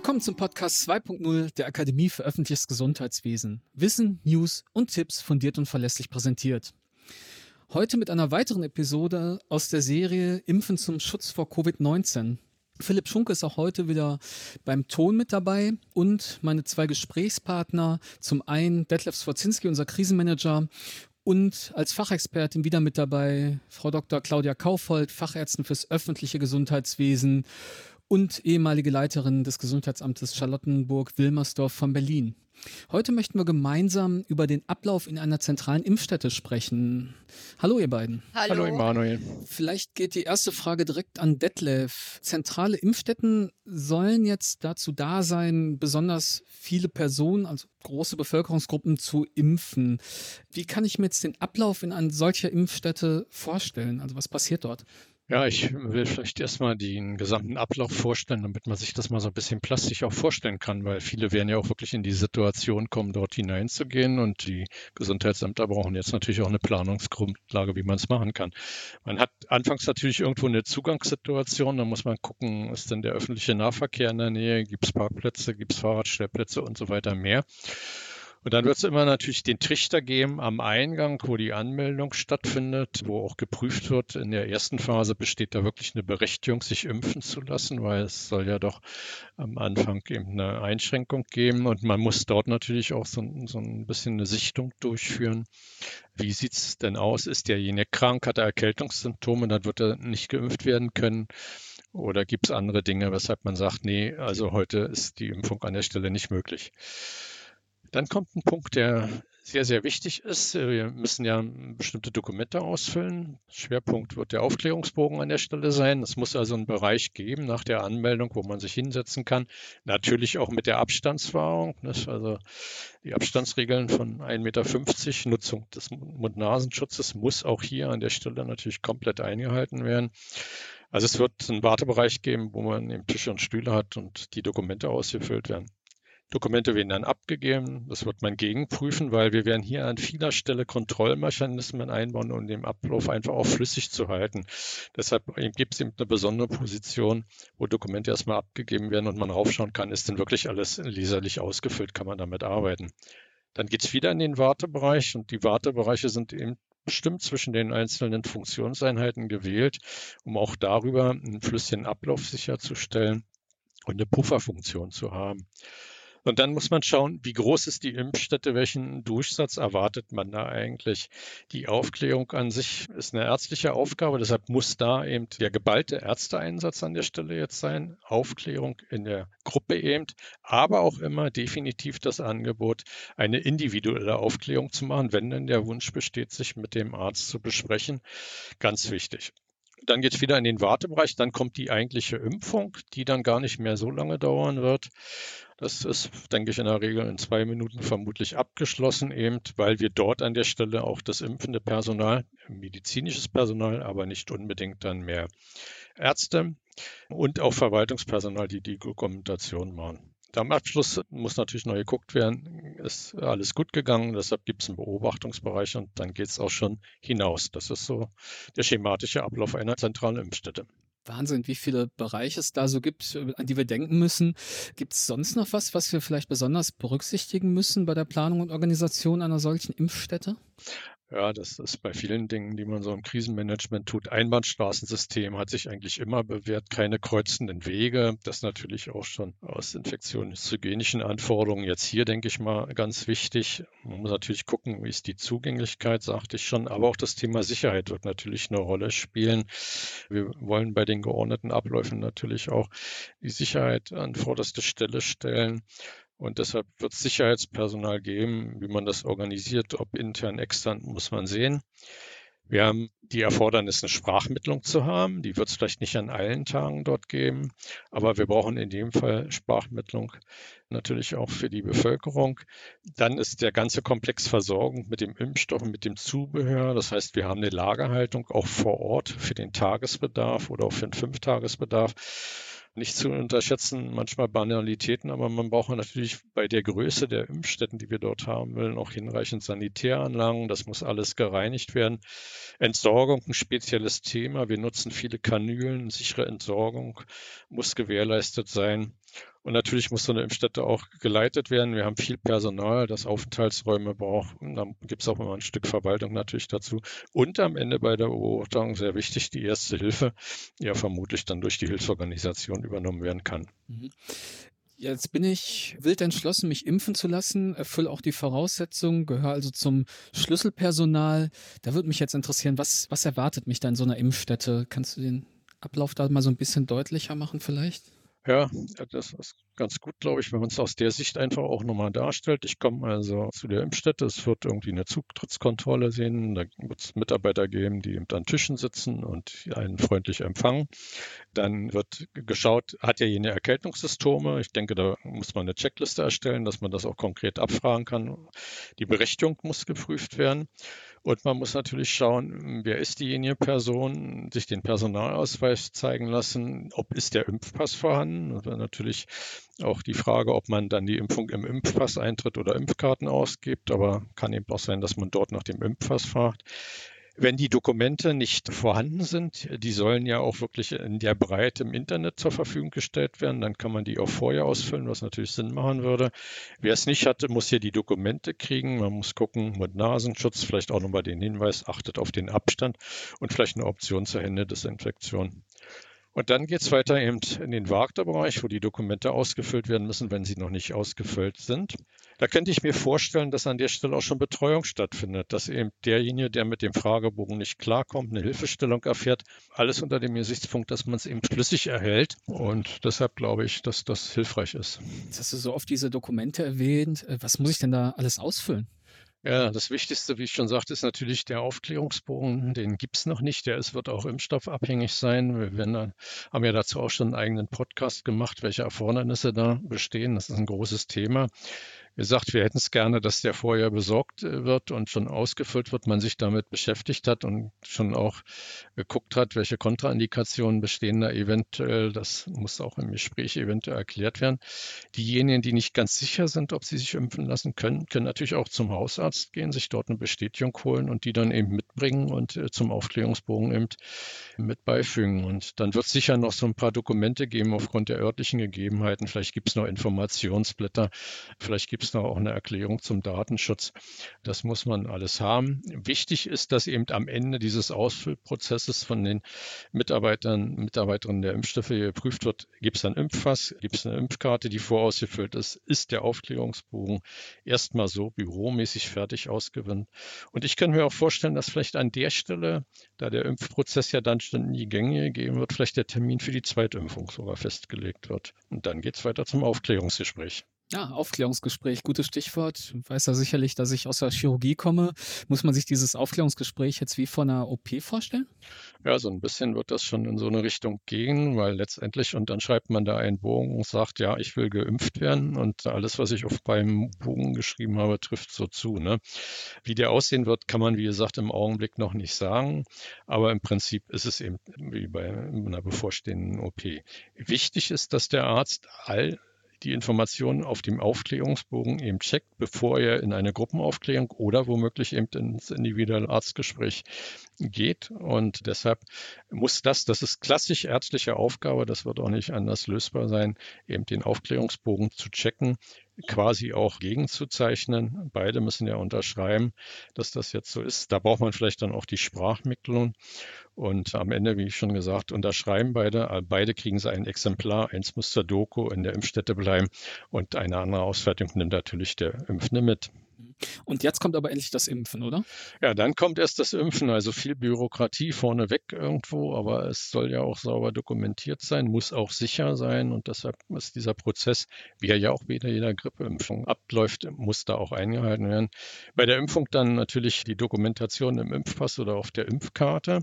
Willkommen zum Podcast 2.0 der Akademie für öffentliches Gesundheitswesen. Wissen, News und Tipps fundiert und verlässlich präsentiert. Heute mit einer weiteren Episode aus der Serie Impfen zum Schutz vor Covid-19. Philipp Schunke ist auch heute wieder beim Ton mit dabei und meine zwei Gesprächspartner. Zum einen Detlef Swarzinski, unser Krisenmanager und als Fachexpertin wieder mit dabei Frau Dr. Claudia Kaufold, Fachärztin fürs öffentliche Gesundheitswesen und ehemalige Leiterin des Gesundheitsamtes Charlottenburg-Wilmersdorf von Berlin. Heute möchten wir gemeinsam über den Ablauf in einer zentralen Impfstätte sprechen. Hallo ihr beiden. Hallo. Hallo Emanuel. Vielleicht geht die erste Frage direkt an Detlef. Zentrale Impfstätten sollen jetzt dazu da sein, besonders viele Personen, also große Bevölkerungsgruppen zu impfen. Wie kann ich mir jetzt den Ablauf in einer solcher Impfstätte vorstellen? Also was passiert dort? Ja, ich will vielleicht erstmal den gesamten Ablauf vorstellen, damit man sich das mal so ein bisschen plastisch auch vorstellen kann, weil viele werden ja auch wirklich in die Situation kommen, dort hineinzugehen und die Gesundheitsämter brauchen jetzt natürlich auch eine Planungsgrundlage, wie man es machen kann. Man hat anfangs natürlich irgendwo eine Zugangssituation, da muss man gucken, ist denn der öffentliche Nahverkehr in der Nähe, gibt es Parkplätze, gibt es Fahrradstellplätze und so weiter mehr. Und dann wird es immer natürlich den Trichter geben am Eingang, wo die Anmeldung stattfindet, wo auch geprüft wird. In der ersten Phase besteht da wirklich eine Berechtigung, sich impfen zu lassen, weil es soll ja doch am Anfang eben eine Einschränkung geben. Und man muss dort natürlich auch so, so ein bisschen eine Sichtung durchführen. Wie sieht es denn aus? Ist derjenige krank, hat er Erkältungssymptome, dann wird er nicht geimpft werden können. Oder gibt es andere Dinge, weshalb man sagt, nee, also heute ist die Impfung an der Stelle nicht möglich. Dann kommt ein Punkt, der sehr, sehr wichtig ist. Wir müssen ja bestimmte Dokumente ausfüllen. Schwerpunkt wird der Aufklärungsbogen an der Stelle sein. Es muss also einen Bereich geben nach der Anmeldung, wo man sich hinsetzen kann. Natürlich auch mit der Abstandswahrung. Also die Abstandsregeln von 1,50 Meter, Nutzung des Mund-Nasenschutzes muss auch hier an der Stelle natürlich komplett eingehalten werden. Also es wird einen Wartebereich geben, wo man eben Tische und Stühle hat und die Dokumente ausgefüllt werden. Dokumente werden dann abgegeben. Das wird man gegenprüfen, weil wir werden hier an vieler Stelle Kontrollmechanismen einbauen, um den Ablauf einfach auch flüssig zu halten. Deshalb gibt es eben eine besondere Position, wo Dokumente erstmal abgegeben werden und man raufschauen kann, ist denn wirklich alles leserlich ausgefüllt, kann man damit arbeiten. Dann geht es wieder in den Wartebereich und die Wartebereiche sind eben bestimmt zwischen den einzelnen Funktionseinheiten gewählt, um auch darüber einen flüssigen Ablauf sicherzustellen und eine Pufferfunktion zu haben. Und dann muss man schauen, wie groß ist die Impfstätte, welchen Durchsatz erwartet man da eigentlich. Die Aufklärung an sich ist eine ärztliche Aufgabe, deshalb muss da eben der geballte Ärzteeinsatz an der Stelle jetzt sein, Aufklärung in der Gruppe eben, aber auch immer definitiv das Angebot, eine individuelle Aufklärung zu machen, wenn denn der Wunsch besteht, sich mit dem Arzt zu besprechen. Ganz wichtig. Dann geht es wieder in den Wartebereich, dann kommt die eigentliche Impfung, die dann gar nicht mehr so lange dauern wird. Das ist, denke ich, in der Regel in zwei Minuten vermutlich abgeschlossen, eben weil wir dort an der Stelle auch das impfende Personal, medizinisches Personal, aber nicht unbedingt dann mehr Ärzte und auch Verwaltungspersonal, die die Dokumentation machen. Am Abschluss muss natürlich noch geguckt werden, ist alles gut gegangen, deshalb gibt es einen Beobachtungsbereich und dann geht es auch schon hinaus. Das ist so der schematische Ablauf einer zentralen Impfstätte. Wahnsinn, wie viele Bereiche es da so gibt, an die wir denken müssen. Gibt es sonst noch was, was wir vielleicht besonders berücksichtigen müssen bei der Planung und Organisation einer solchen Impfstätte? Ja, das ist bei vielen Dingen, die man so im Krisenmanagement tut. Einbahnstraßensystem hat sich eigentlich immer bewährt, keine kreuzenden Wege. Das natürlich auch schon aus infektionshygienischen Anforderungen. Jetzt hier, denke ich mal, ganz wichtig. Man muss natürlich gucken, wie ist die Zugänglichkeit, sagte ich schon. Aber auch das Thema Sicherheit wird natürlich eine Rolle spielen. Wir wollen bei den geordneten Abläufen natürlich auch die Sicherheit an vorderste Stelle stellen. Und deshalb wird es Sicherheitspersonal geben. Wie man das organisiert, ob intern, extern, muss man sehen. Wir haben die Erfordernis, eine Sprachmittlung zu haben. Die wird es vielleicht nicht an allen Tagen dort geben, aber wir brauchen in dem Fall Sprachmittlung natürlich auch für die Bevölkerung. Dann ist der ganze Komplex Versorgung mit dem Impfstoff, mit dem Zubehör. Das heißt, wir haben eine Lagerhaltung auch vor Ort für den Tagesbedarf oder auch für den Fünftagesbedarf nicht zu unterschätzen, manchmal Banalitäten, aber man braucht natürlich bei der Größe der Impfstätten, die wir dort haben wollen, auch hinreichend Sanitäranlagen. Das muss alles gereinigt werden. Entsorgung, ein spezielles Thema. Wir nutzen viele Kanülen. Sichere Entsorgung muss gewährleistet sein. Und natürlich muss so eine Impfstätte auch geleitet werden. Wir haben viel Personal, das Aufenthaltsräume braucht. Und dann gibt es auch immer ein Stück Verwaltung natürlich dazu. Und am Ende bei der Beobachtung sehr wichtig, die erste Hilfe, die ja vermutlich dann durch die Hilfsorganisation übernommen werden kann. Mhm. Jetzt bin ich wild entschlossen, mich impfen zu lassen, erfülle auch die Voraussetzungen, gehöre also zum Schlüsselpersonal. Da würde mich jetzt interessieren, was, was erwartet mich da in so einer Impfstätte? Kannst du den Ablauf da mal so ein bisschen deutlicher machen vielleicht? Ja, das ist ganz gut, glaube ich, wenn man es aus der Sicht einfach auch nochmal darstellt. Ich komme also zu der Impfstätte, es wird irgendwie eine Zutrittskontrolle sehen, da wird es Mitarbeiter geben, die eben an Tischen sitzen und einen freundlich empfangen. Dann wird geschaut, hat er jene Erkältungssymptome? Ich denke, da muss man eine Checkliste erstellen, dass man das auch konkret abfragen kann. Die Berechtigung muss geprüft werden. Und man muss natürlich schauen, wer ist diejenige Person, sich den Personalausweis zeigen lassen, ob ist der Impfpass vorhanden. Und dann natürlich auch die Frage, ob man dann die Impfung im Impfpass eintritt oder Impfkarten ausgibt. Aber kann eben auch sein, dass man dort nach dem Impfpass fragt. Wenn die Dokumente nicht vorhanden sind, die sollen ja auch wirklich in der Breite im Internet zur Verfügung gestellt werden, dann kann man die auch vorher ausfüllen, was natürlich Sinn machen würde. Wer es nicht hatte, muss hier die Dokumente kriegen. Man muss gucken mit Nasenschutz, vielleicht auch nochmal den Hinweis, achtet auf den Abstand und vielleicht eine Option zur Händedesinfektion. Und dann geht es weiter eben in den Wagter-Bereich, wo die Dokumente ausgefüllt werden müssen, wenn sie noch nicht ausgefüllt sind. Da könnte ich mir vorstellen, dass an der Stelle auch schon Betreuung stattfindet, dass eben derjenige, der mit dem Fragebogen nicht klarkommt, eine Hilfestellung erfährt. Alles unter dem Gesichtspunkt, dass man es eben flüssig erhält. Und deshalb glaube ich, dass das hilfreich ist. Jetzt hast du so oft diese Dokumente erwähnt. Äh, was muss ich denn da alles ausfüllen? Ja, das Wichtigste, wie ich schon sagte, ist natürlich der Aufklärungsbogen. Den gibt es noch nicht. Der ist, wird auch impfstoffabhängig sein. Wir werden, haben ja dazu auch schon einen eigenen Podcast gemacht, welche Erfordernisse da bestehen. Das ist ein großes Thema gesagt, wir hätten es gerne, dass der vorher besorgt äh, wird und schon ausgefüllt wird, man sich damit beschäftigt hat und schon auch geguckt hat, welche Kontraindikationen bestehen da eventuell. Das muss auch im Gespräch eventuell erklärt werden. Diejenigen, die nicht ganz sicher sind, ob sie sich impfen lassen können, können natürlich auch zum Hausarzt gehen, sich dort eine Bestätigung holen und die dann eben mitbringen und äh, zum Aufklärungsbogen eben mit beifügen. Und dann wird es sicher noch so ein paar Dokumente geben aufgrund der örtlichen Gegebenheiten. Vielleicht gibt es noch Informationsblätter, vielleicht gibt es es noch auch eine Erklärung zum Datenschutz. Das muss man alles haben. Wichtig ist, dass eben am Ende dieses Ausfüllprozesses von den Mitarbeitern, Mitarbeiterinnen der Impfstoffe geprüft wird, gibt es ein Impffass, gibt es eine Impfkarte, die vorausgefüllt ist, ist der Aufklärungsbogen erstmal so büromäßig fertig ausgewinnt. Und ich kann mir auch vorstellen, dass vielleicht an der Stelle, da der Impfprozess ja dann schon in die Gänge gegeben wird, vielleicht der Termin für die Zweitimpfung sogar festgelegt wird. Und dann geht es weiter zum Aufklärungsgespräch. Ja, Aufklärungsgespräch, gutes Stichwort. Weiß ja sicherlich, dass ich aus der Chirurgie komme. Muss man sich dieses Aufklärungsgespräch jetzt wie vor einer OP vorstellen? Ja, so ein bisschen wird das schon in so eine Richtung gehen, weil letztendlich, und dann schreibt man da einen Bogen und sagt, ja, ich will geimpft werden und alles, was ich auf beim Bogen geschrieben habe, trifft so zu. Ne? Wie der aussehen wird, kann man, wie gesagt, im Augenblick noch nicht sagen, aber im Prinzip ist es eben wie bei einer bevorstehenden OP. Wichtig ist, dass der Arzt all die Informationen auf dem Aufklärungsbogen eben checkt, bevor er in eine Gruppenaufklärung oder womöglich eben ins individuelle Arztgespräch geht. Und deshalb muss das, das ist klassisch ärztliche Aufgabe, das wird auch nicht anders lösbar sein, eben den Aufklärungsbogen zu checken, quasi auch gegenzuzeichnen. Beide müssen ja unterschreiben, dass das jetzt so ist. Da braucht man vielleicht dann auch die Sprachmittlung. Und am Ende, wie ich schon gesagt, unterschreiben beide. Beide kriegen sie ein Exemplar. Eins muss zur Doku in der Impfstätte bleiben und eine andere Ausfertigung nimmt natürlich der Impfende mit. Und jetzt kommt aber endlich das Impfen, oder? Ja, dann kommt erst das Impfen. Also viel Bürokratie vorneweg irgendwo, aber es soll ja auch sauber dokumentiert sein, muss auch sicher sein. Und deshalb ist dieser Prozess, wie er ja auch bei jeder Grippeimpfung abläuft, muss da auch eingehalten werden. Bei der Impfung dann natürlich die Dokumentation im Impfpass oder auf der Impfkarte.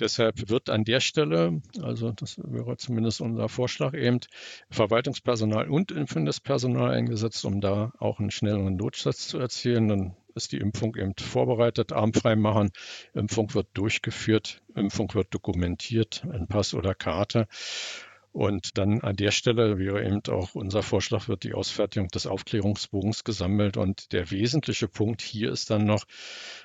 Deshalb wird an der Stelle, also das wäre zumindest unser Vorschlag eben, Verwaltungspersonal und impfendes Personal eingesetzt, um da auch einen schnelleren Notsatz zu erzielen. Dann ist die Impfung eben vorbereitet, armfrei machen, Impfung wird durchgeführt, Impfung wird dokumentiert in Pass oder Karte. Und dann an der Stelle wäre eben auch unser Vorschlag, wird die Ausfertigung des Aufklärungsbogens gesammelt. Und der wesentliche Punkt hier ist dann noch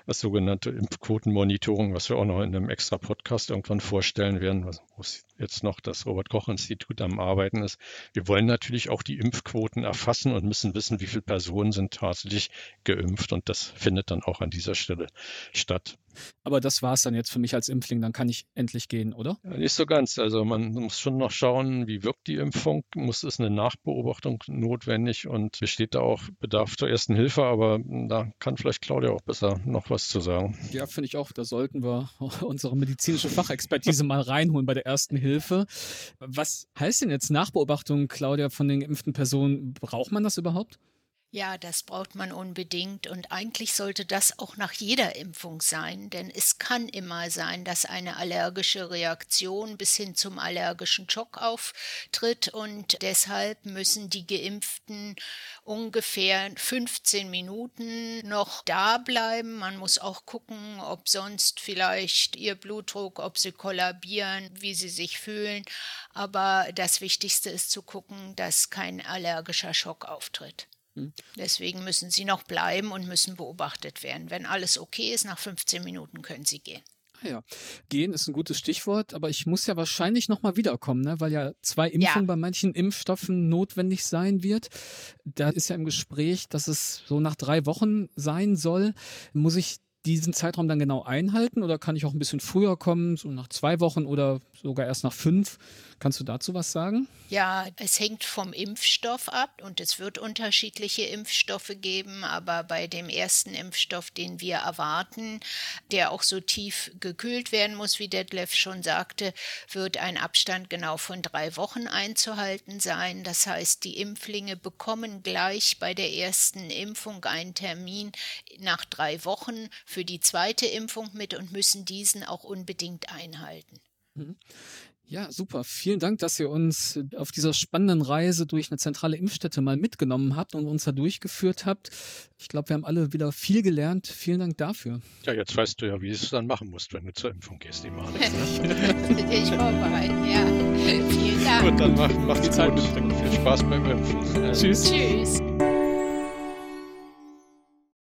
das sogenannte Impfquotenmonitoring, was wir auch noch in einem extra Podcast irgendwann vorstellen werden, wo jetzt noch das Robert-Koch-Institut am Arbeiten ist. Wir wollen natürlich auch die Impfquoten erfassen und müssen wissen, wie viele Personen sind tatsächlich geimpft. Und das findet dann auch an dieser Stelle statt. Aber das war es dann jetzt für mich als Impfling, dann kann ich endlich gehen, oder? Ja, nicht so ganz. Also man muss schon noch schauen, wie wirkt die Impfung, muss es eine Nachbeobachtung notwendig und besteht da auch Bedarf zur ersten Hilfe, aber da kann vielleicht Claudia auch besser noch was zu sagen. Ja, finde ich auch. Da sollten wir unsere medizinische Fachexpertise mal reinholen bei der ersten Hilfe. Was heißt denn jetzt Nachbeobachtung, Claudia, von den geimpften Personen? Braucht man das überhaupt? Ja, das braucht man unbedingt und eigentlich sollte das auch nach jeder Impfung sein, denn es kann immer sein, dass eine allergische Reaktion bis hin zum allergischen Schock auftritt und deshalb müssen die Geimpften ungefähr 15 Minuten noch da bleiben. Man muss auch gucken, ob sonst vielleicht ihr Blutdruck, ob sie kollabieren, wie sie sich fühlen, aber das Wichtigste ist zu gucken, dass kein allergischer Schock auftritt. Hm. Deswegen müssen sie noch bleiben und müssen beobachtet werden. Wenn alles okay ist, nach 15 Minuten können sie gehen. Ah ja, gehen ist ein gutes Stichwort, aber ich muss ja wahrscheinlich nochmal wiederkommen, ne? weil ja zwei Impfungen ja. bei manchen Impfstoffen notwendig sein wird. Da ist ja im Gespräch, dass es so nach drei Wochen sein soll. Muss ich diesen Zeitraum dann genau einhalten oder kann ich auch ein bisschen früher kommen, so nach zwei Wochen oder sogar erst nach fünf? Kannst du dazu was sagen? Ja, es hängt vom Impfstoff ab und es wird unterschiedliche Impfstoffe geben, aber bei dem ersten Impfstoff, den wir erwarten, der auch so tief gekühlt werden muss, wie Detlef schon sagte, wird ein Abstand genau von drei Wochen einzuhalten sein. Das heißt, die Impflinge bekommen gleich bei der ersten Impfung einen Termin nach drei Wochen für die zweite Impfung mit und müssen diesen auch unbedingt einhalten. Ja, super. Vielen Dank, dass ihr uns auf dieser spannenden Reise durch eine zentrale Impfstätte mal mitgenommen habt und uns da durchgeführt habt. Ich glaube, wir haben alle wieder viel gelernt. Vielen Dank dafür. Ja, jetzt weißt du ja, wie du es dann machen musst, wenn du zur Impfung gehst, immer. Ne? ich vorbereite, ja. Vielen Dank. Gut, dann mach, mach die Zeit. Gut. Viel Spaß beim Impfen. Tschüss. Tschüss.